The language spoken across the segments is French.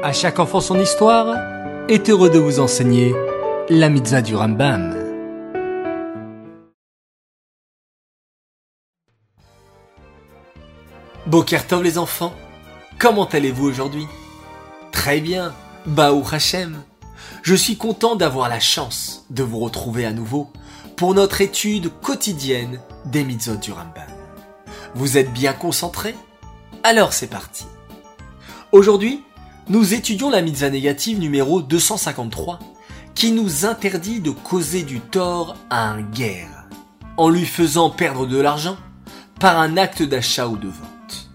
À chaque enfant son histoire est heureux de vous enseigner la mitzvah du Rambam. Bokertov les enfants, comment allez-vous aujourd'hui? Très bien, Baou Hachem. Je suis content d'avoir la chance de vous retrouver à nouveau pour notre étude quotidienne des mitzvot du Rambam. Vous êtes bien concentrés? Alors c'est parti. Aujourd'hui, nous étudions la mitzvah négative numéro 253 qui nous interdit de causer du tort à un guerre en lui faisant perdre de l'argent par un acte d'achat ou de vente.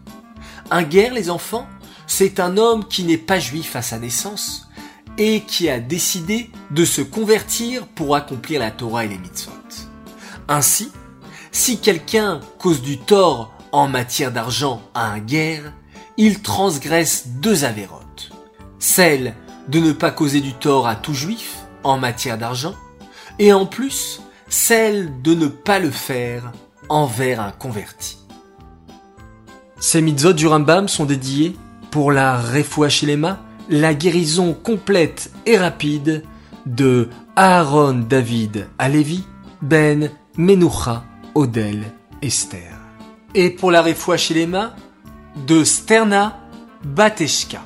Un guerre, les enfants, c'est un homme qui n'est pas juif à sa naissance et qui a décidé de se convertir pour accomplir la Torah et les mitzvot. Ainsi, si quelqu'un cause du tort en matière d'argent à un guerre, il transgresse deux avérotes. Celle de ne pas causer du tort à tout juif en matière d'argent, et en plus, celle de ne pas le faire envers un converti. Ces mitzvot du Rambam sont dédiés pour la Refoua la guérison complète et rapide de Aaron David Alevi, Ben Menucha Odel Esther. Et pour la Refoua de Sterna Bateshka.